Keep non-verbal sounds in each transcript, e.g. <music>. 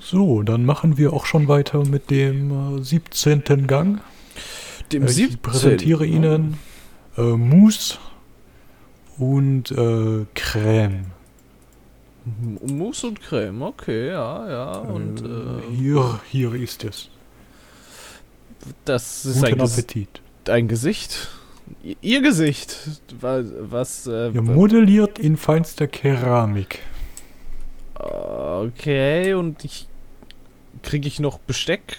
So, dann machen wir auch schon weiter mit dem äh, 17. Gang. Dem Äh, ich 17. präsentiere Ihnen äh, Mousse und äh, Creme. Mousse und Creme, okay, ja, ja. Und äh, äh, hier, hier ist es. das ist ein, Guten Ges Appetit. ein Gesicht. Ihr Gesicht. Wa- Was, äh, Ja, modelliert in feinster Keramik. okay, und ich. Kriege ich noch Besteck?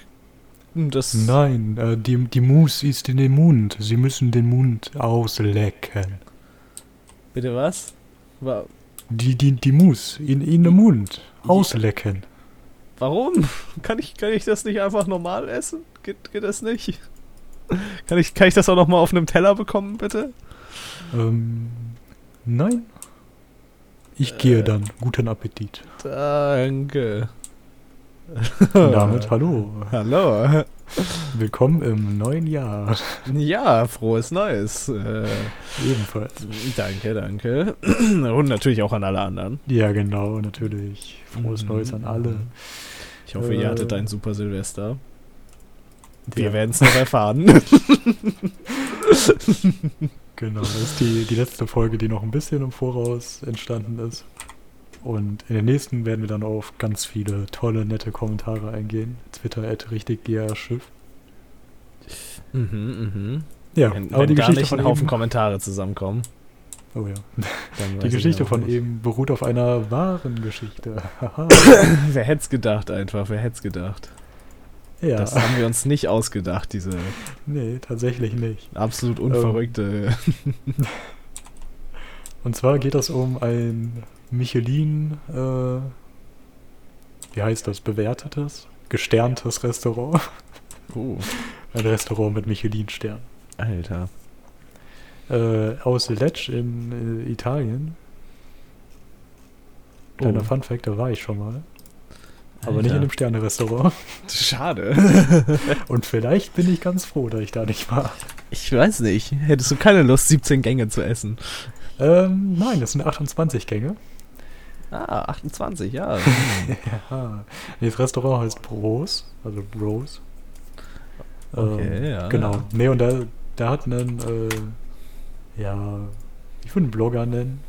Das. Nein, äh, die, die Mousse ist in den Mund. Sie müssen den Mund auslecken. Bitte was? Wa Die, die, die Mousse in, in den Mund auslecken. warum? <laughs> Kann ich, kann ich das nicht einfach normal essen? Geht, geht das nicht? <laughs> Kann ich, kann ich das auch noch mal auf einem Teller bekommen, bitte? Ähm, nein. Ich gehe dann. Guten Appetit. Danke. Und damit hallo. Hallo. Willkommen im neuen Jahr. Ja, frohes Neues. Äh, Ebenfalls. danke, danke. Und natürlich auch an alle anderen. Ja, genau, natürlich. Frohes Mhm. Neues an alle. Ich hoffe, ihr Äh, hattet ein super Silvester. Wir Ja. werden es noch erfahren. <laughs> Genau, das ist die, die letzte Folge, die noch ein bisschen im Voraus entstanden ist. Und in den nächsten werden wir dann auf ganz viele tolle, nette Kommentare eingehen. Twitter at richtig Schiff. mhm, mhm. Ja, Wenn, aber wenn die gar Geschichte nicht von ein Haufen eben, Kommentare zusammenkommen. oh ja. Die Geschichte von nicht. eben beruht auf einer wahren Geschichte. <coughs> Wer hätte es gedacht einfach, wer hätte es gedacht. ja, Das haben wir uns nicht ausgedacht, diese nee, tatsächlich nicht. absolut unverrückte. <laughs> Und zwar geht es um ein Michelin, äh, wie heißt das, bewertetes, gesterntes Restaurant. <laughs> Oh, Ein Restaurant mit Michelin-Stern. Alter. Äh, aus Lecce in äh, Italien. Kleiner Oh. Fun-Fact, da war ich schon mal. Aber Alter. nicht in dem Sterne-Restaurant. <laughs> Schade. <laughs> Und vielleicht bin ich ganz froh, dass ich da nicht war. Ich weiß nicht. Hättest du keine Lust, 17 Gänge zu essen? Ähm, nein, das sind 28 Gänge. Ah, 28, ja. <laughs> Ja. Das Restaurant heißt Bros, also Bros. Okay, ja, Genau. ja. Nee, und da, da hat einen, äh, ja, ich würde einen Blogger nennen,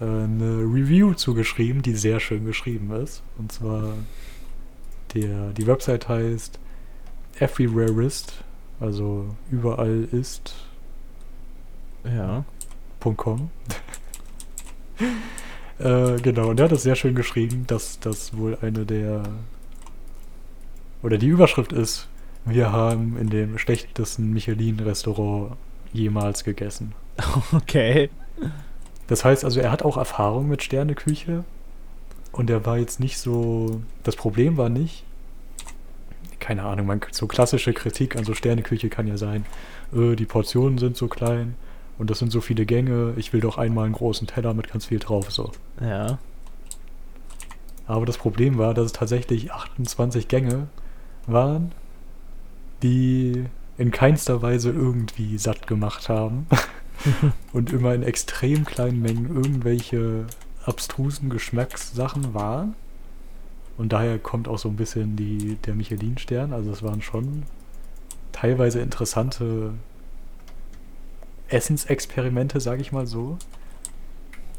äh, eine Review zugeschrieben, die sehr schön geschrieben ist. Und zwar, der, die Website heißt Everywhereist, also überall ist ja. .com. äh, genau, und er hat das sehr schön geschrieben, dass das wohl eine der oder die Überschrift ist, wir haben in dem schlechtesten Michelin-Restaurant jemals gegessen. <laughs> Okay. Das heißt also, er hat auch Erfahrung mit Sterneküche und er war jetzt nicht so. Das Problem war nicht, keine Ahnung, man, so klassische Kritik an so Sterneküche kann ja sein, äh, die Portionen sind so klein und das sind so viele Gänge, ich will doch einmal einen großen Teller mit ganz viel drauf, so. Ja. Aber das Problem war, dass es tatsächlich 28 Gänge waren, die in keinster Weise irgendwie satt gemacht haben <laughs> und immer in extrem kleinen Mengen irgendwelche abstrusen Geschmackssachen waren. Und daher kommt auch so ein bisschen die, der Michelin-Stern. Also es waren schon teilweise interessante Essensexperimente, sage ich mal so.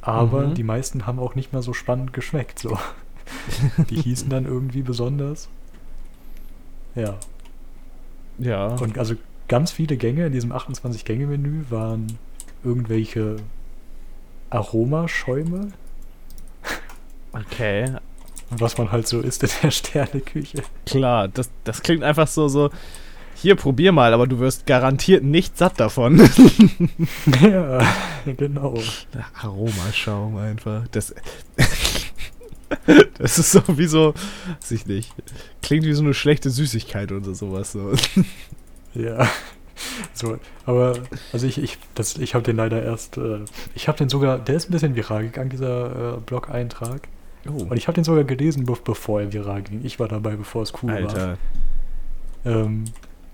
Aber Mhm. die meisten haben auch nicht mal so spannend geschmeckt. So. <laughs> Die hießen dann irgendwie besonders. Ja. Ja. Und also ganz viele Gänge in diesem 28-Gänge-Menü waren irgendwelche Aromaschäume, Okay. was man halt so isst in der Sterneküche. Klar, das, das klingt einfach so, so. Hier, probier mal, aber du wirst garantiert nicht satt davon. ja, genau. Aromaschaum einfach. Das. <laughs> das ist so wie so. Weiß ich nicht. Klingt wie so eine schlechte Süßigkeit oder sowas. So. Ja. So, aber also ich, ich, das, ich habe den leider erst, äh, ich habe den sogar, der ist ein bisschen viral gegangen, dieser äh, Blog-Eintrag. Oh, Und ich habe den sogar gelesen, be bevor er viral ging. Ich war dabei, bevor es cool war. Alter. Ähm,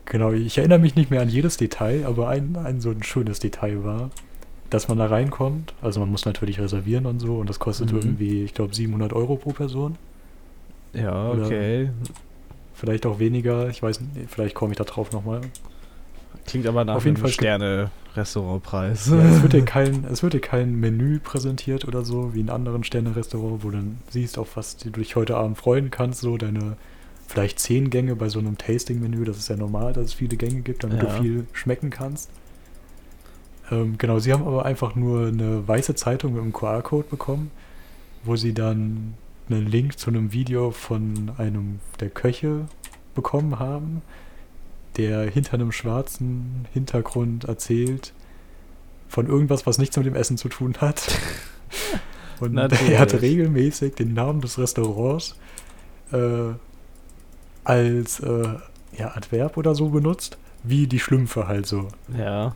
genau, ich erinnere mich nicht mehr an jedes Detail, aber ein, ein so ein schönes Detail war, dass man da reinkommt. Also man muss natürlich reservieren und so und das kostet Mhm. irgendwie, ich glaube, 700 Euro pro Person. Ja, Oder- okay. Vielleicht auch weniger. Ich weiß nicht, vielleicht komme ich da drauf nochmal. Klingt aber nach Auf jeden einem Sterne-Restaurantpreis. Ja, es, wird dir <laughs> kein, es wird dir kein Menü präsentiert oder so, wie in anderen Sterne-Restaurants, wo du dann siehst, auf was du dich heute Abend freuen kannst. So deine vielleicht zehn Gänge bei so einem Tasting-Menü. Das ist ja normal, dass es viele Gänge gibt, damit Ja. du viel schmecken kannst. Ähm, genau, sie haben aber einfach nur eine weiße Zeitung mit einem QR-Code bekommen, wo sie dann einen Link zu einem Video von einem der Köche bekommen haben, der hinter einem schwarzen Hintergrund erzählt von irgendwas, was nichts mit dem Essen zu tun hat. <laughs> Und Natürlich. er hat regelmäßig den Namen des Restaurants äh, als äh, ja, Adverb oder so benutzt, wie die Schlümpfe halt so. Ja.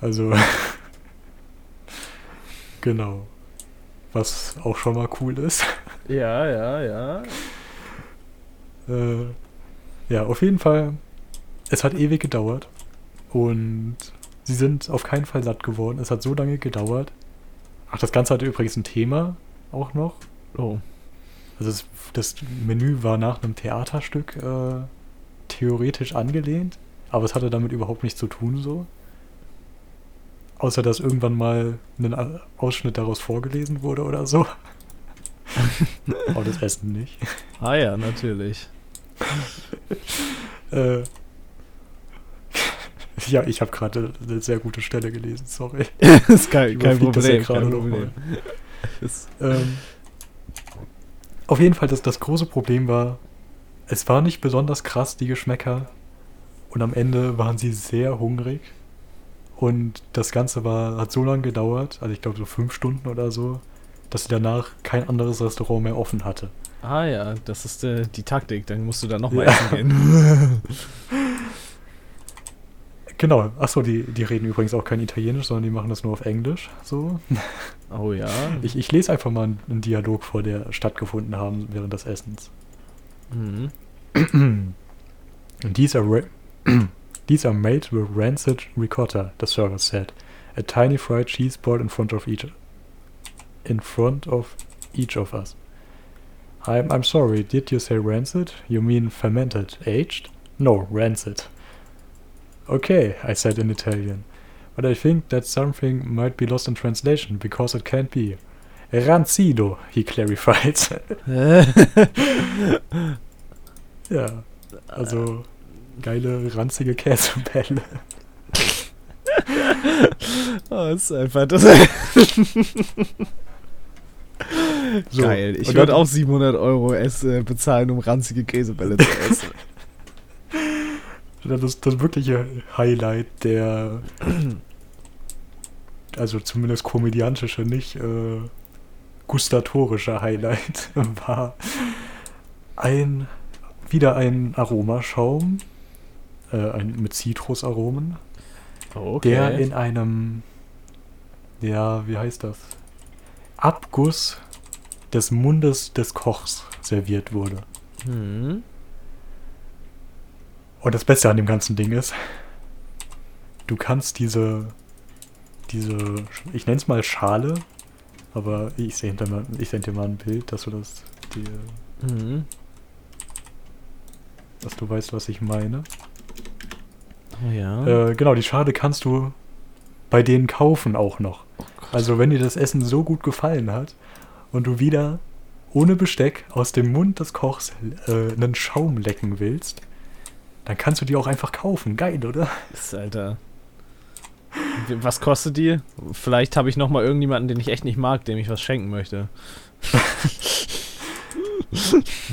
Also, <laughs> genau. Was auch schon mal cool ist. Ja, ja, ja. Äh, ja, auf jeden Fall. Es hat ewig gedauert. Und sie sind auf keinen Fall satt geworden. Es hat so lange gedauert. Ach, das Ganze hatte übrigens ein Thema auch noch. Oh. Also das, das Menü war nach einem Theaterstück äh, theoretisch angelehnt, aber es hatte damit überhaupt nichts zu tun so. Außer dass irgendwann mal ein Ausschnitt daraus vorgelesen wurde oder so. <laughs> aber das Essen nicht. Ah ja, natürlich. <laughs> Äh, ja, ich habe gerade eine sehr gute Stelle gelesen, sorry. <laughs> ist kein, kein Überfliegt das ja Problem. gerade Kein Problem. Ähm, auf jeden Fall, das, das große Problem war, es war nicht besonders krass, die Geschmäcker. Und am Ende waren sie sehr hungrig. Und das Ganze war, hat so lange gedauert, also ich glaube so fünf Stunden oder so, dass sie danach kein anderes Restaurant mehr offen hatte. ah ja, das ist äh, die Taktik. Dann musst du da nochmal Ja. essen gehen. <laughs> Genau, achso, die, die reden übrigens auch kein Italienisch, sondern die machen das nur auf Englisch. So. <laughs> oh ja. Ich, ich lese einfach mal einen, Dialog vor, der stattgefunden haben während des Essens. Mhm. These are, these are made with rancid ricotta, the server said. A tiny fried cheese ball in front of each in front of each of us. I'm I'm sorry, did you say rancid? You mean fermented, aged? No, rancid. Okay, I said in Italian. But I think that something might be lost in translation because it can't be. Rancido, he clarified. <laughs> ja, also geile, ranzige Käsebälle. <laughs> oh, ist einfach das. So, Geil. Ich würde auch 700 Euro ess, äh, bezahlen, um ranzige Käsebälle zu essen. Das, das wirkliche Highlight der, also zumindest komödiantische, nicht äh, gustatorische Highlight <laughs> war ein, wieder ein Aromaschaum, äh, ein, mit Zitrusaromen, Okay. der in einem, ja, wie heißt das? Abguss des Mundes des Kochs serviert wurde. hm. Und das Beste an dem ganzen Ding ist, du kannst diese, diese, ich nenne es mal Schale, aber ich sende dir, mal- ich send dir mal ein Bild, dass du das, dir, Mhm. dass du weißt, was ich meine. Oh ja. Äh, genau, die Schale kannst du bei denen kaufen auch noch. Oh. Also wenn dir das Essen so gut gefallen hat und du wieder ohne Besteck aus dem Mund des Kochs äh, einen Schaum lecken willst, dann kannst du die auch einfach kaufen. Geil, oder? Ist, Alter. Was kostet die? Vielleicht habe ich noch mal irgendjemanden, den ich echt nicht mag, dem ich was schenken möchte. <laughs>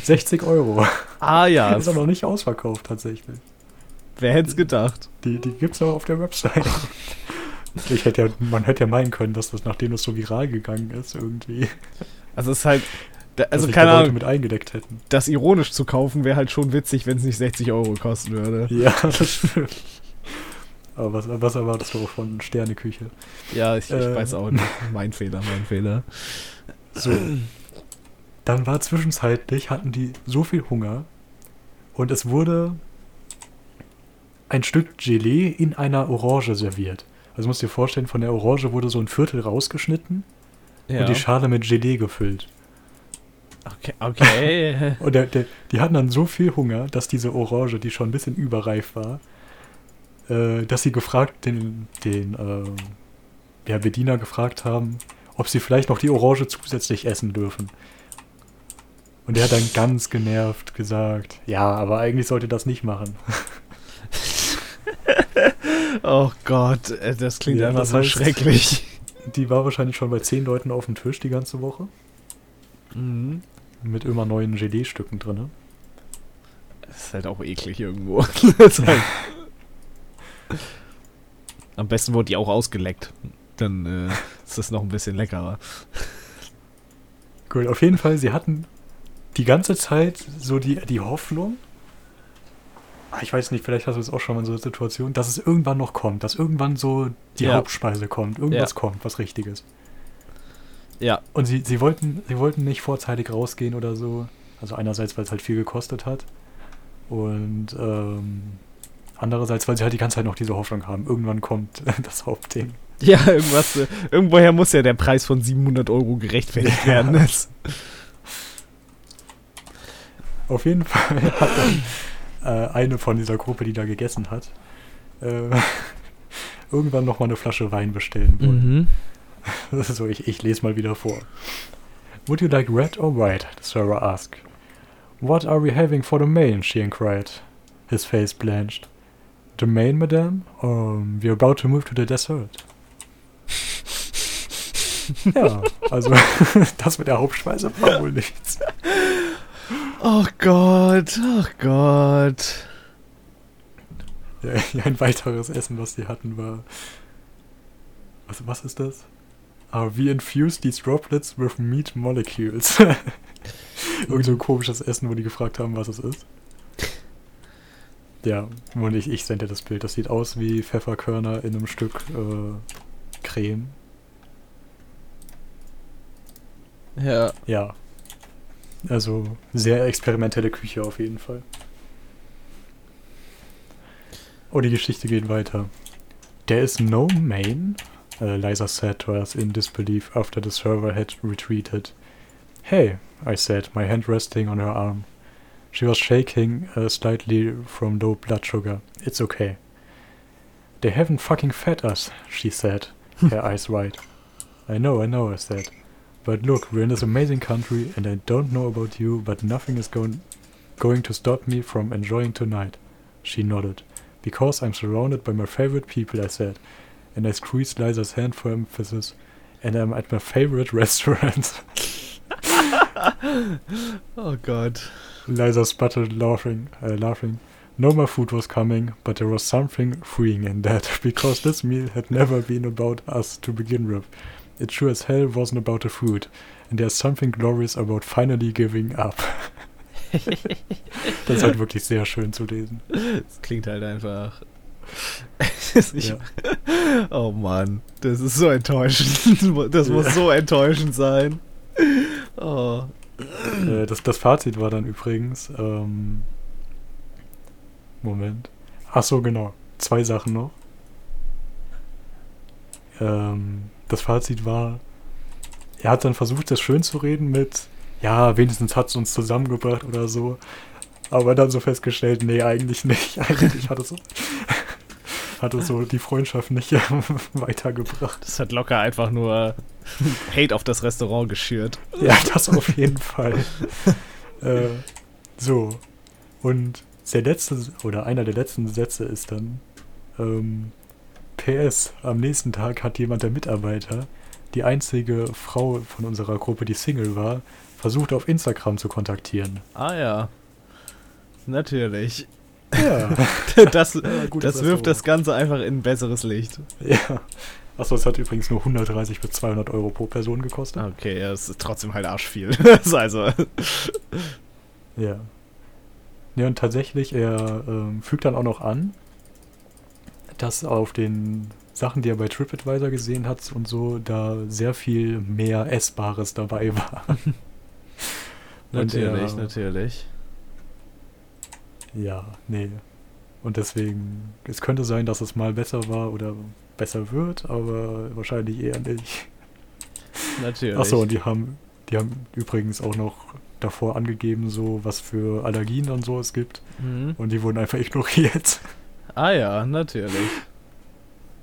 60 Euro. Ah ja, ist aber noch nicht ausverkauft tatsächlich. wer hätte es gedacht? Die, die gibt es noch auf der Website. Ich hätte ja, man hätte ja meinen können, dass das, nachdem das so viral gegangen ist, irgendwie. Also es ist halt, da- dass also sich keine Ahnung, mit eingedeckt hätten. das ironisch zu kaufen wäre halt schon witzig, wenn es nicht 60 Euro kosten würde. Ja, <laughs> das stimmt. Aber was, was erwartest du von Sterneküche? Ja, ich, ich Äh. weiß auch nicht. Mein Fehler, mein Fehler. So. Dann war zwischenzeitlich, hatten die so viel Hunger und es wurde ein Stück Gelee in einer Orange serviert. Also musst dir vorstellen, von der Orange wurde so ein Viertel rausgeschnitten Ja. und die Schale mit Gelee gefüllt. Okay, okay. <laughs> Und der, der, die hatten dann so viel Hunger, dass diese Orange, die schon ein bisschen überreif war, äh, dass sie gefragt, den, den äh, ja, Bediener gefragt haben, ob sie vielleicht noch die Orange zusätzlich essen dürfen. Und der hat dann ganz genervt gesagt, ja, aber eigentlich sollte das nicht machen. <laughs> oh Gott, äh, das klingt Ja, einfach so schrecklich. Die war wahrscheinlich schon bei zehn Leuten auf dem Tisch die ganze Woche. Mhm. Mit immer neuen Gelee-Stücken drin. Das ist halt auch eklig irgendwo. <laughs> Halt Am besten wurde die auch ausgeleckt. Dann äh, ist das noch ein bisschen leckerer. Cool, auf jeden Fall, sie hatten die ganze Zeit so die, die Hoffnung, ah, ich weiß nicht, vielleicht hast du es auch schon mal in so einer Situation, dass es irgendwann noch kommt, dass irgendwann so die Ja. Hauptspeise kommt, irgendwas Ja. kommt, was Richtiges. Ja, Und sie, sie, wollten, sie wollten nicht vorzeitig rausgehen oder so. Also einerseits, weil es halt viel gekostet hat. Und ähm, andererseits, weil sie halt die ganze Zeit noch diese Hoffnung haben. Irgendwann kommt <laughs> das Hauptding. ja, irgendwas. Äh, irgendwoher muss ja der Preis von 700 Euro gerechtfertigt Ja. werden. <laughs> Auf jeden Fall <laughs> hat dann äh, eine von dieser Gruppe, die da gegessen hat, äh, irgendwann nochmal eine Flasche Wein bestellen wollen. mhm. <laughs> So, ich, ich lese mal wieder vor. Would you like red or white? The server asked. What are we having for the main? she inquired. His face blanched. The main, madame? Um, we're about to move to the dessert. <laughs> ja, also <laughs> das mit der Hauptspeise war wohl nichts. Oh Gott, oh Gott. Ja, ein weiteres Essen, was die hatten, war. Was, was ist das? Ah, we infuse these droplets with meat molecules. <laughs> Irgend so ein komisches Essen, wo die gefragt haben, was es ist. Ja, und ich, ich sende dir das Bild. Das sieht aus wie Pfefferkörner in einem Stück äh, Creme. Ja. Ja. Also sehr experimentelle Küche auf jeden Fall. Oh, die Geschichte geht weiter. There is no main, uh, Liza said to us in disbelief after the server had retreated. Hey, I said, my hand resting on her arm. She was shaking uh, slightly from low blood sugar. It's okay. They haven't fucking fed us, she said, <laughs> her eyes wide. I know, I know, I said. But look, we're in this amazing country, and I don't know about you, but nothing is going going to stop me from enjoying tonight. She nodded. Because I'm surrounded by my favorite people, I said, and I squeezed Liza's hand for emphasis, and I'm at my favorite <laughs> restaurant. <laughs> Oh Gott. Liza sputtered, laughing, uh, laughing. No more food was coming, but there was something freeing in that, <laughs> because this meal had never been about us to begin with. It sure as hell wasn't about the food, and there's something glorious about finally giving up. das ist halt wirklich sehr schön zu lesen. Das klingt halt einfach. <laughs> Ja. <laughs> Oh Mann, das ist so enttäuschend. Das muss Ja. so enttäuschend sein. Oh. Äh, das, das Fazit war dann übrigens, ähm, Moment. Ach so, genau. Zwei Sachen noch. Ähm, das Fazit war, er hat dann versucht, das schön zu reden mit, ja, wenigstens hat es uns zusammengebracht oder so. Aber dann so festgestellt, nee, eigentlich nicht. <laughs> Eigentlich hat es, hat es so die Freundschaft nicht <laughs> weitergebracht. Das hat locker einfach nur Hate auf das Restaurant geschürt. Ja, das auf jeden Fall. <laughs> äh, so. Und der letzte, oder einer der letzten Sätze ist dann, ähm, PS, am nächsten Tag hat jemand der Mitarbeiter, die einzige Frau von unserer Gruppe, die Single war, versucht auf Instagram zu kontaktieren. Ah ja. Natürlich. Ja. <laughs> Das, gutes das wirft das. Ganze einfach in ein besseres Licht. ja. Achso, es hat übrigens nur 130 bis 200 Euro pro Person gekostet. Okay, ja, es ist trotzdem halt arschviel. <laughs> Das also. <laughs> Ja. Ja, und tatsächlich, er ähm, fügt dann auch noch an, dass auf den Sachen, die er bei TripAdvisor gesehen hat und so, da sehr viel mehr Essbares dabei war. Natürlich, er- natürlich. Ja, nee. Und deswegen, es könnte sein, dass es mal besser war oder besser wird, aber wahrscheinlich eher nicht. Natürlich. Achso, und die haben, die haben übrigens auch noch davor angegeben, so was für Allergien und so es gibt. Mhm. Und die wurden einfach ignoriert. Ah ja, natürlich.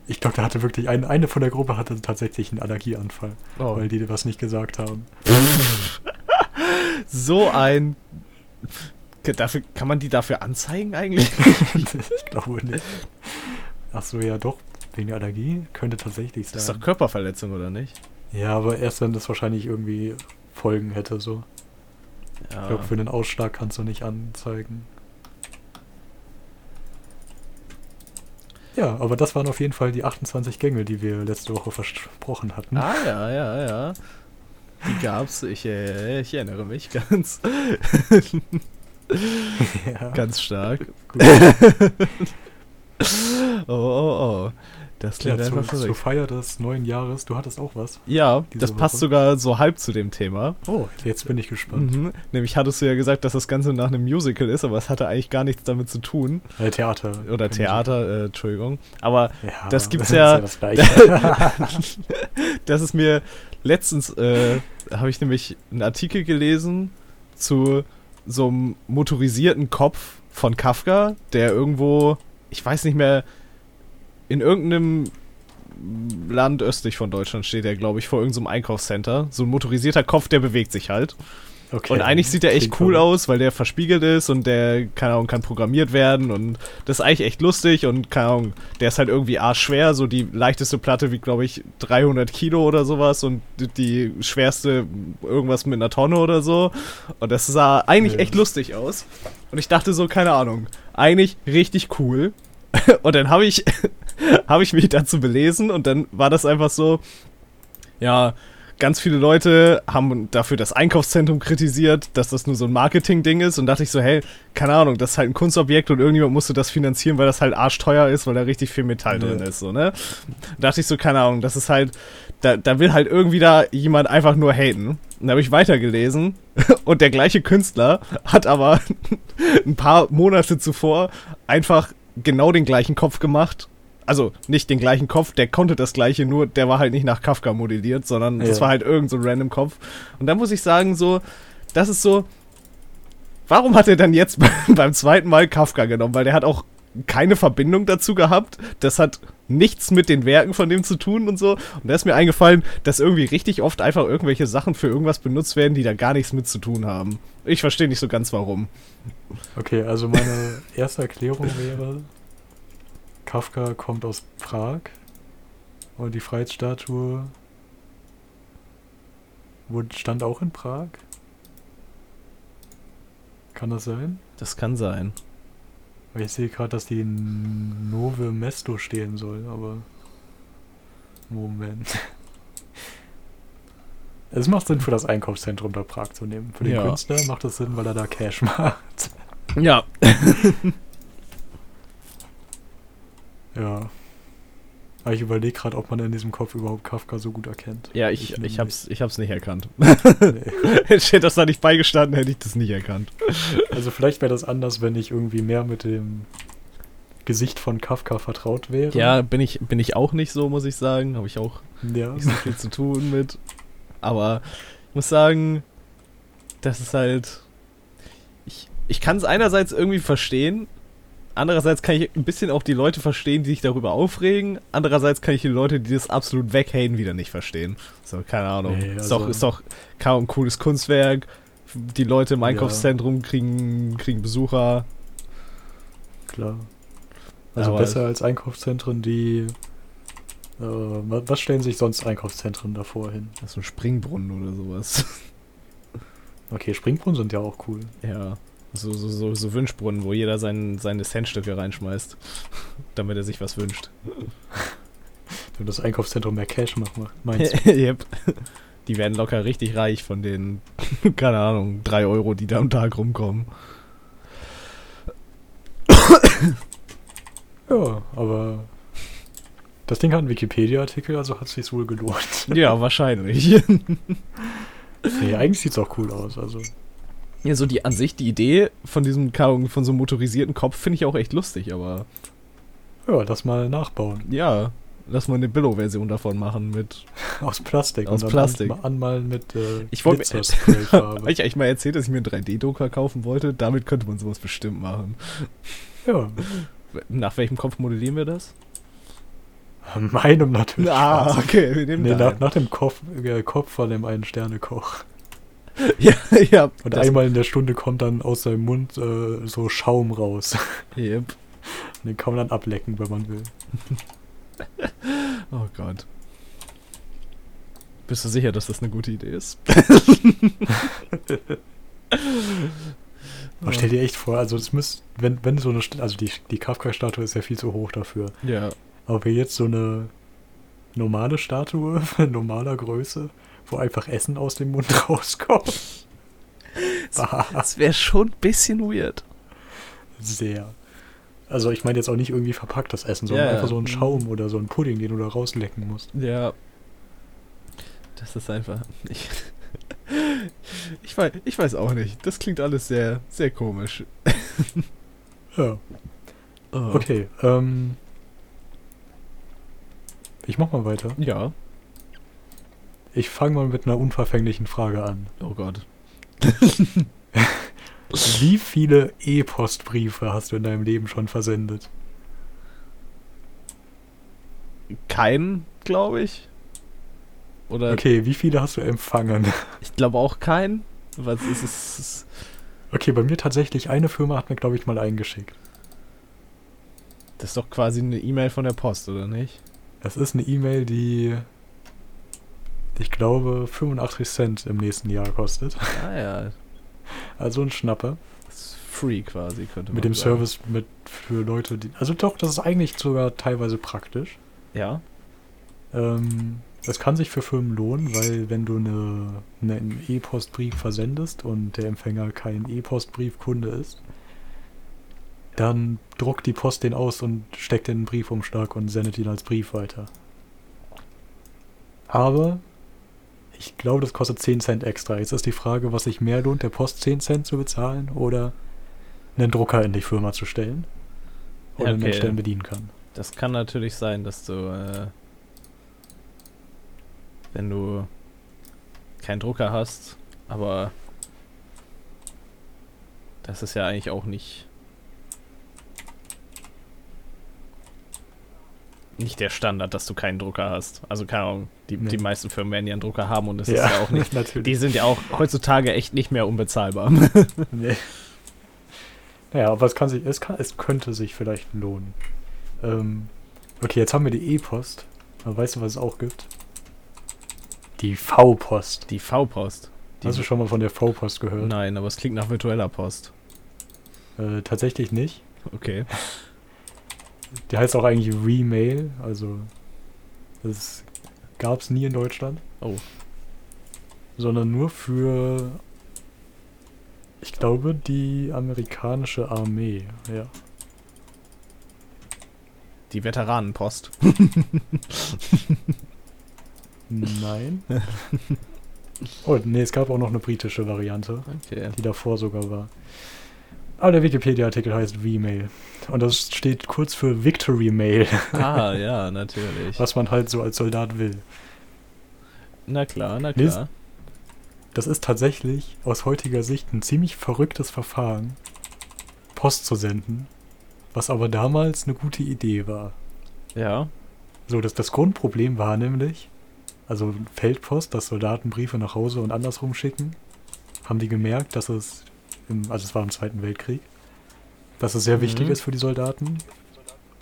Ich glaube, da hatte wirklich ein, eine von der Gruppe hatte tatsächlich einen Allergieanfall, Oh. weil die was nicht gesagt haben. <laughs> So ein. Dafür, kann man die dafür anzeigen eigentlich? <laughs> ich glaube nicht. Ach so, ja doch, wegen der Allergie könnte tatsächlich Das ist sein. doch Körperverletzung, oder nicht? Ja, aber erst wenn das wahrscheinlich irgendwie Folgen hätte, so. Ich Ja. glaube, für einen Ausschlag kannst du nicht anzeigen. Ja, aber das waren auf jeden Fall die 28 Gänge, die wir letzte Woche versprochen hatten. Ah ja, ja, ja. Die gab's, ich, äh, ich erinnere mich ganz, <laughs> ja, ganz stark. <laughs> Oh, oh, oh. Das Ja, klingt zu, einfach zur verrückt. Feier des neuen Jahres, du hattest auch was. Ja, das passt Woche. sogar so halb zu dem Thema. Oh, jetzt bin ich gespannt. Mhm. Nämlich hattest du ja gesagt, dass das Ganze nach einem Musical ist, aber es hatte eigentlich gar nichts damit zu tun. Äh, Theater. Oder Theater, äh, Entschuldigung. Aber Ja, Das gibt's ist ja- das <laughs> das ist mir letztens, äh, habe ich nämlich einen Artikel gelesen zu so einem motorisierten Kopf von Kafka, der irgendwo, ich weiß nicht mehr, in irgendeinem Land östlich von Deutschland steht er, glaube ich, vor irgendeinem Einkaufscenter. So ein motorisierter Kopf, der bewegt sich halt. Okay. Und eigentlich sieht er echt Klingt cool aus, weil der verspiegelt ist und der, keine Ahnung, kann programmiert werden und das ist eigentlich echt lustig und keine Ahnung, der ist halt irgendwie arschschwer, so die leichteste Platte wiegt, glaube ich, 300 Kilo oder sowas und die schwerste irgendwas mit einer Tonne oder so und das sah eigentlich Ja. echt lustig aus und ich dachte so, keine Ahnung, eigentlich richtig cool <laughs> und dann habe ich, <laughs> habe ich mich dazu belesen und dann war das einfach so, ja, ganz viele Leute haben dafür das Einkaufszentrum kritisiert, dass das nur so ein Marketing-Ding ist und dachte ich so, hey, keine Ahnung, das ist halt ein Kunstobjekt und irgendjemand musste das finanzieren, weil das halt arschteuer ist, weil da richtig viel Metall Ja. drin ist, so, ne? dachte ich so, keine Ahnung, das ist halt, da, da will halt irgendwie da jemand einfach nur haten. Und da habe ich weitergelesen <laughs> und der gleiche Künstler hat aber <laughs> ein paar Monate zuvor einfach genau den gleichen Kopf gemacht. Also nicht den gleichen Kopf, der konnte das gleiche, nur der war halt nicht nach Kafka modelliert, sondern das Ja. war halt irgend so ein random Kopf. Und da muss ich sagen, so, das ist so, warum hat er dann jetzt <laughs> beim zweiten Mal Kafka genommen? Weil der hat auch keine Verbindung dazu gehabt. Das hat nichts mit den Werken von dem zu tun und so. Und da ist mir eingefallen, dass irgendwie richtig oft einfach irgendwelche Sachen für irgendwas benutzt werden, die da gar nichts mit zu tun haben. Ich verstehe nicht so ganz warum. Okay, also meine <laughs> erste Erklärung wäre, Kafka kommt aus Prag und die Freiheitsstatue stand auch in Prag. Kann das sein? Das kann sein. Weil ich sehe gerade, dass die in Nove Mesto stehen soll, aber Moment. <laughs> Es macht Sinn für das Einkaufszentrum da Prag zu nehmen. Für den Ja. Künstler macht es Sinn, weil er da Cash <laughs> macht. Ja. <laughs> Ja. Aber ich überlege gerade, ob man in diesem Kopf überhaupt Kafka so gut erkennt. Ja, ich, Ich ich, hab's, ich hab's nicht erkannt. Nee. <laughs> Hätte das da nicht beigestanden, hätte ich das nicht erkannt. Also vielleicht wäre das anders, wenn ich irgendwie mehr mit dem Gesicht von Kafka vertraut wäre. Ja, bin ich, bin ich auch nicht so, muss ich sagen. Habe ich auch Ja. nicht so viel zu tun mit. Aber ich muss sagen, das ist halt. Ich, ich kann es einerseits irgendwie verstehen. Andererseits kann ich ein bisschen auch die Leute verstehen, die sich darüber aufregen. Andererseits kann ich die Leute, die das absolut weghaten, wieder nicht verstehen. So, keine Ahnung. Nee, ist, doch, also- ist doch kaum ein cooles Kunstwerk. Die Leute im Ja. Einkaufszentrum kriegen, kriegen Besucher. Klar. Also Aber- besser als Einkaufszentren, die. Äh, wa- was stellen sich sonst Einkaufszentren davor hin? Das ist ein Springbrunnen oder sowas. Okay, Springbrunnen sind ja auch cool. Ja. So, so, so, so Wünschbrunnen, wo jeder sein, seine Centstücke reinschmeißt, <laughs> damit er sich was wünscht. Wenn das Einkaufszentrum mehr Cash macht, meinst du? <laughs> yep. Die werden locker richtig reich von den, <laughs> keine Ahnung, drei Euro, die da am Tag rumkommen. <coughs> ja, aber. Das Ding hat einen Wikipedia-Artikel, also hat es sich wohl gelohnt. Ja, wahrscheinlich. nee, eigentlich sieht es auch cool aus. Also, ja, so die an sich, die Idee von diesem, von so einem motorisierten Kopf finde ich auch echt lustig, aber ja, das mal nachbauen. ja. lass mal eine Billo-Version davon machen mit. <laughs> Aus Plastik. Aus Plastik. An, anmalen mit äh, Ich wollte. <laughs> Habe ich eigentlich mal erzählt, dass ich mir einen 3D-Drucker kaufen wollte? Damit könnte man sowas bestimmt machen. ja. <laughs> Nach welchem Kopf modellieren wir das? Meinem natürlich. Spaß. okay, wir nehmen Nee, nach, nach dem Kopf, äh, Kopf von dem einen Sternekoch. <laughs> Ja, ja. Und das- einmal in der Stunde kommt dann aus seinem Mund äh, so Schaum raus. <laughs> Yep. Und den kann man dann ablecken, wenn man will. <laughs> Oh Gott. Bist du sicher, dass das eine gute Idee ist? Aber stell dir echt vor, also es müsste, wenn, wenn so eine, also die, die Kafka-Statue ist ja viel zu hoch dafür. Ja. Aber wenn jetzt so eine normale Statue, normaler Größe, wo einfach Essen aus dem Mund <laughs> rauskommt. Bah, Das wäre schon ein bisschen weird. Sehr. Also ich meine jetzt auch nicht irgendwie verpacktes Essen, sondern Ja, ja. einfach so ein Mhm. Schaum oder so ein Pudding, den du da rauslecken musst. Ja. Das ist einfach. <laughs> Ich, ich, weiß, ich weiß auch nicht. Das klingt alles sehr, sehr komisch. Ja. Oh. Okay, ähm. Ich mach mal weiter. Ja. Ich fange mal mit einer unverfänglichen Frage an. Oh Gott. <laughs> Wie viele E-Postbriefe hast du in deinem Leben schon versendet? Kein, glaube ich. Oder Okay, wie viele hast du empfangen? ich glaube auch kein. Was ist es? Okay, bei mir tatsächlich eine Firma hat mir, glaube ich, mal eingeschickt. Das ist doch quasi eine E-Mail von der Post, oder nicht? Das ist eine E-Mail, die ich glaube 85 Cent im nächsten Jahr kostet. Ah ja. <laughs> Also ein Schnapper. Das ist free quasi, könnte man Mit dem sagen. Service mit für Leute, die. Also doch, das ist eigentlich sogar teilweise praktisch. Ja. Ähm, das kann sich für Firmen lohnen, weil wenn du eine, eine- einen E-Postbrief versendest und der Empfänger kein E-Postbriefkunde ist, dann druckt die Post den aus und steckt in einen Briefumschlag und sendet ihn als Brief weiter. Aber ich glaube, das kostet 10 Cent extra. Jetzt ist die Frage, was sich mehr lohnt, der Post 10 Cent zu bezahlen oder einen Drucker in die Firma zu stellen. Oder einen okay. Mensch, der ihn bedienen kann. Das kann natürlich sein, dass du, äh, wenn du keinen Drucker hast, aber das ist ja eigentlich auch nicht nicht der Standard, dass du keinen Drucker hast. Also keine Ahnung, die, Nee. die meisten Firmen werden ja einen Drucker haben und das ist ja auch nicht. <laughs> natürlich. Die sind ja auch heutzutage echt nicht mehr unbezahlbar. <laughs> Nee. <laughs> Naja, aber es kann sich, es kann, es könnte sich vielleicht lohnen. Ähm, okay, jetzt haben wir die E-Post. Weißt du, was es auch gibt? Die V-Post. Die V-Post. Die- Hast du schon mal von der V-Post gehört? Nein, aber es klingt nach virtueller Post. Äh, tatsächlich nicht. Okay. Die heißt auch eigentlich Remail, also das gab es nie in Deutschland. Oh. Sondern nur für, ich glaube, die amerikanische Armee, ja. Die Veteranenpost. Nein. oh, nee, es gab auch noch eine britische Variante, Okay. die davor sogar war. Aber der Wikipedia-Artikel heißt V-Mail. Und das steht kurz für Victory Mail, <laughs> Ah, ja, <laughs> natürlich. was man halt so als Soldat will. Na klar, na klar. Das ist tatsächlich aus heutiger Sicht ein ziemlich verrücktes Verfahren, Post zu senden, was aber damals eine gute Idee war. Ja. So, das, das Grundproblem war nämlich, also Feldpost, dass Soldaten Briefe nach Hause und andersrum schicken, haben die gemerkt, dass es, im, also es war im Zweiten Weltkrieg, dass es sehr wichtig Mhm. ist für die Soldaten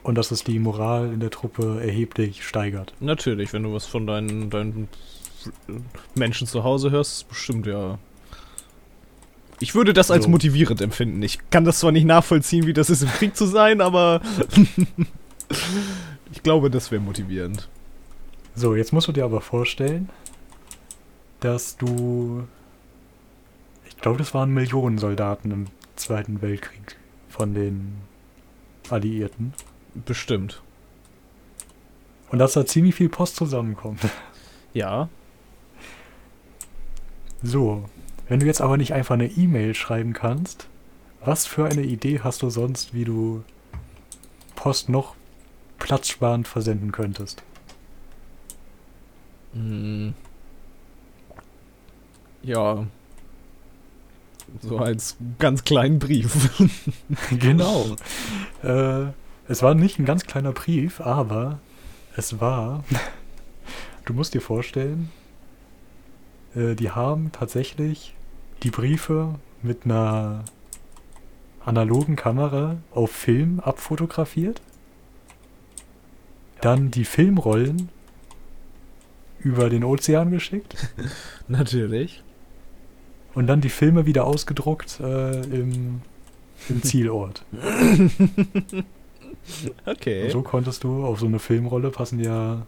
und dass es die Moral in der Truppe erheblich steigert. Natürlich, wenn du was von deinen, deinen Menschen zu Hause hörst, ist bestimmt ja. Ich würde das als So. motivierend empfinden. Ich kann das zwar nicht nachvollziehen, wie das ist, im Krieg zu sein, aber <laughs> ich glaube, das wäre motivierend. So, jetzt musst du dir aber vorstellen, dass du, glaube, das waren Millionen Soldaten im Zweiten Weltkrieg von den Alliierten. Bestimmt. Und dass da ziemlich viel Post zusammenkommt. Ja. So, wenn du jetzt aber nicht einfach eine E-Mail schreiben kannst, was für eine Idee hast du sonst, wie du Post noch platzsparend versenden könntest? Mm. Ja. So als ganz kleinen Brief. <laughs> genau. Äh, es war nicht ein ganz kleiner Brief, aber es war. du musst dir vorstellen, äh, die haben tatsächlich die Briefe mit einer analogen Kamera auf Film abfotografiert. Dann die Filmrollen über den Ozean geschickt. <laughs> Natürlich. Und dann die Filme wieder ausgedruckt äh, im, im <laughs> Zielort. Okay. Und so konntest du auf so eine Filmrolle passen ja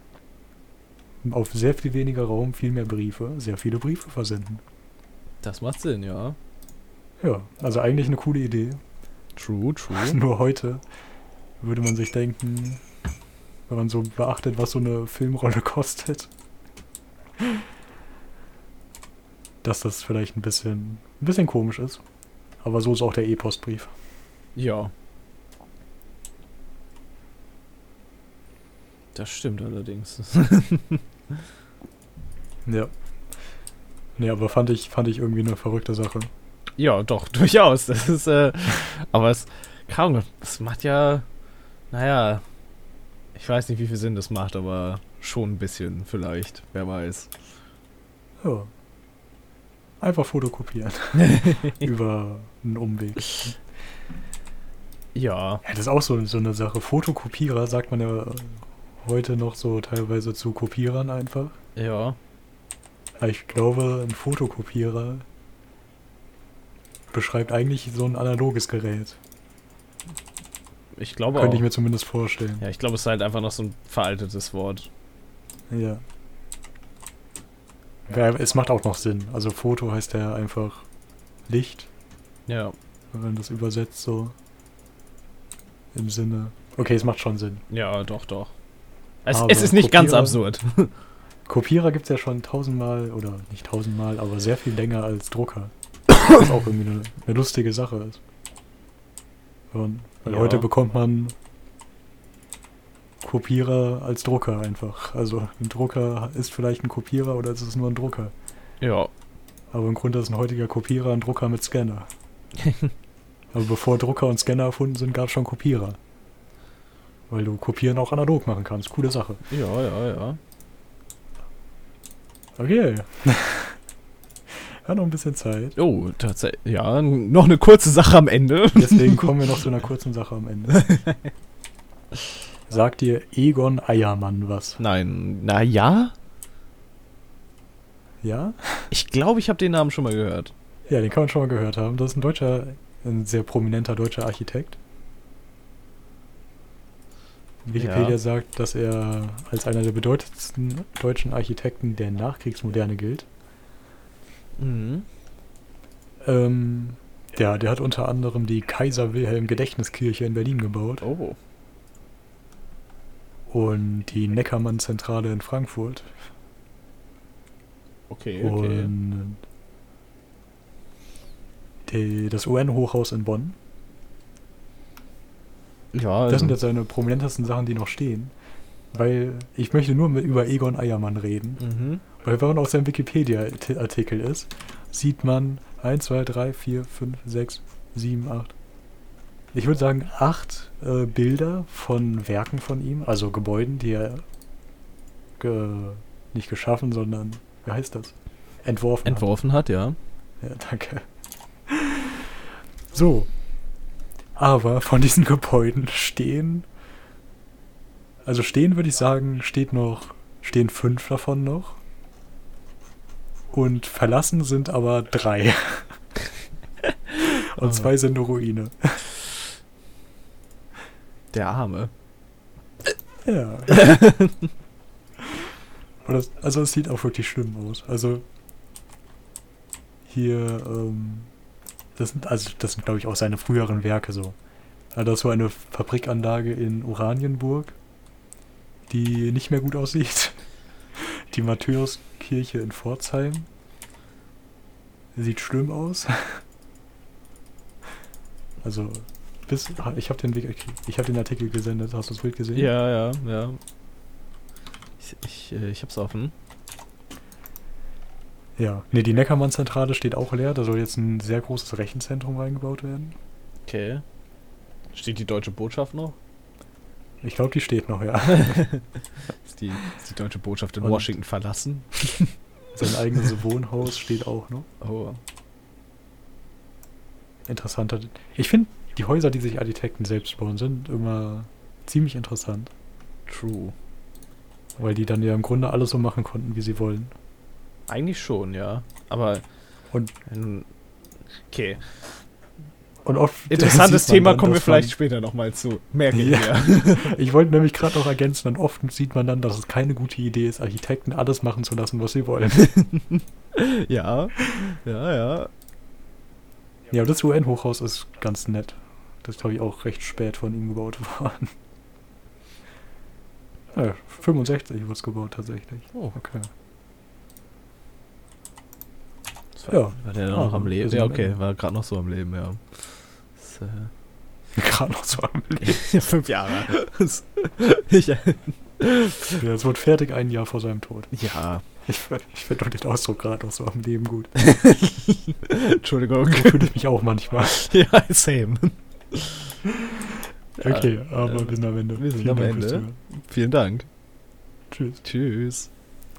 auf sehr viel weniger Raum viel mehr Briefe, sehr viele Briefe versenden. Das macht Sinn, ja. Ja, also eigentlich eine coole Idee. True, true. <laughs> Nur heute würde man sich denken, wenn man so beachtet, was so eine Filmrolle <laughs> kostet, dass das vielleicht ein bisschen, ein bisschen komisch ist. Aber so ist auch der E-Postbrief. Ja. Das stimmt allerdings. <laughs> Ja. Nee, aber fand ich, fand ich irgendwie eine verrückte Sache. ja, doch, <laughs> durchaus. Das ist, äh, aber es, kaum, es macht ja, naja, ich weiß nicht, wie viel Sinn das macht, aber schon ein bisschen vielleicht, wer weiß. Ja. Einfach fotokopieren. <laughs> Über einen Umweg. Ja, Ja, das ist auch so, so eine Sache. Fotokopierer sagt man ja heute noch so teilweise zu Kopierern einfach. ja, Aber ich glaube, ein Fotokopierer beschreibt eigentlich so ein analoges Gerät. ich glaube Könnte auch. ich mir zumindest vorstellen. ja, ich glaube, es ist halt einfach noch so ein veraltetes Wort. Ja. Ja. Es macht auch noch Sinn. Also Foto heißt ja einfach Licht, Ja, wenn man das übersetzt so im Sinne. Okay, es macht schon Sinn. ja, doch, doch. Es, es ist nicht ganz absurd. <laughs> Kopierer gibt es ja schon tausendmal, oder nicht tausendmal, aber sehr viel länger als Drucker. <coughs> Was auch irgendwie eine, eine lustige Sache ist. Und, weil Ja. heute bekommt man Kopierer als Drucker einfach. Also ein Drucker ist vielleicht ein Kopierer oder ist es nur ein Drucker. ja, Aber im Grunde ist ein heutiger Kopierer ein Drucker mit Scanner. <laughs> Aber bevor Drucker und Scanner erfunden sind, gab es schon Kopierer. Weil du Kopieren auch analog machen kannst. Coole Sache. ja, ja, ja. Okay. ja, noch ein bisschen Zeit. Oh, tatsächlich. Ja, noch eine kurze Sache am Ende. Deswegen kommen wir noch zu einer kurzen Sache am Ende. <laughs> Sagt dir Egon Eiermann was? Nein, na ja? Ja? Ich glaube, ich habe den Namen schon mal gehört. Ja, den kann man schon mal gehört haben. Das ist ein deutscher, ein sehr prominenter deutscher Architekt. Wikipedia Ja. sagt, dass er als einer der bedeutendsten deutschen Architekten der Nachkriegsmoderne gilt. Mhm. Ähm, ja, der hat unter anderem die Kaiser Wilhelm Gedächtniskirche in Berlin gebaut Oh. Und die Neckermann-Zentrale in Frankfurt Okay, okay. und die, das UN-Hochhaus in Bonn. Ja, Das sind also, jetzt seine prominentesten Sachen, die noch stehen. Weil ich möchte nur mit, über Egon Eiermann reden. mhm. Weil wenn man auf seinem Wikipedia-Artikel ist, sieht man 1, 2, 3, 4, 5, 6, 7, 8. Ich würde sagen, acht äh, Bilder von Werken von ihm, also Gebäuden, die er ge nicht geschaffen, sondern, wie heißt das? Entworfen. entworfen hat, ja. Hat. Ja, danke. So. Aber von diesen Gebäuden stehen, also stehen würde ich sagen, steht noch, stehen fünf davon noch. Und verlassen sind aber drei. <laughs> Und zwei sind eine Ruine. Der Arme. Ja. <laughs> Und das, also es sieht auch wirklich schlimm aus. Also hier, ähm, das sind, also das sind glaube ich auch seine früheren Werke so. Also das ist so eine Fabrikanlage in Oranienburg, die nicht mehr gut aussieht. <laughs> Die Matthäuskirche in Pforzheim sieht schlimm aus. <laughs> Also bis, ich habe den, Weg- ich den Artikel gesendet. Hast du das Bild gesehen? Ja, ja, ja. Ich, ich, äh, ich hab's offen. Ja. Ne, die Neckermann-Zentrale steht auch leer. Da soll jetzt ein sehr großes Rechenzentrum reingebaut werden. Okay. Steht die deutsche Botschaft noch? Ich glaube, die steht noch, ja. <laughs> Ist die, ist die deutsche Botschaft in Und- Washington verlassen? <laughs> Sein eigenes Wohnhaus steht auch noch. Oh. Interessanter. Ich finde, die Häuser, die sich Architekten selbst bauen, sind immer ziemlich interessant. True. Weil die dann ja im Grunde alles so machen konnten, wie sie wollen. Eigentlich schon, ja. Aber. Und- Okay. Und oft Interessantes sieht man Thema dann, kommen wir vielleicht später nochmal zu. Merke ich Ja. mir. <laughs> Ich wollte nämlich gerade noch ergänzen, und oft sieht man dann, dass es keine gute Idee ist, Architekten alles machen zu lassen, was sie wollen. <laughs> ja. Ja, ja. ja, aber das UN-Hochhaus ist ganz nett. Das glaube ich, auch recht spät von ihm gebaut <laughs> worden. Ja, 65 wurde es gebaut, tatsächlich. Oh, Okay. war, Ja. War der Ah, noch am wir Leben? Ja, am okay. War gerade noch so am Leben, ja. Das, äh, <laughs> Gerade noch so am Leben. <laughs> ja, fünf Jahre. Ich, Ja, es wurde fertig ein Jahr vor seinem Tod. ja, Ich, ich finde doch den Ausdruck gerade noch so am Leben gut. Entschuldigung. So fühle ich mich auch manchmal. ja, same. Okay, aber äh, wir sind am Ende. wir sind Vielen am Dank Ende. Vielen Dank. Tschüss. Tschüss.